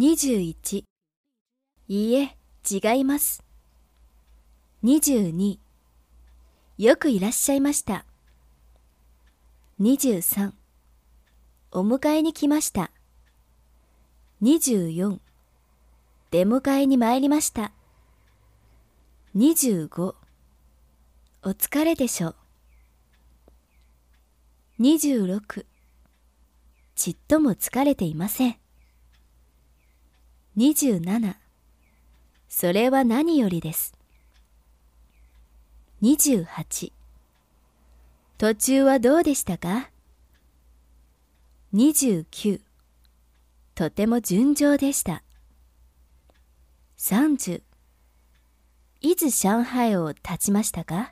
21いいえ、違います。22よくいらっしゃいました。23お迎えに来ました。24出迎えに参りました。25お疲れでしょう。26ちっとも疲れていません。27それは何よりです。28途中はどうでしたか ?29 とても順調でした。30いつ上海を立ちましたか？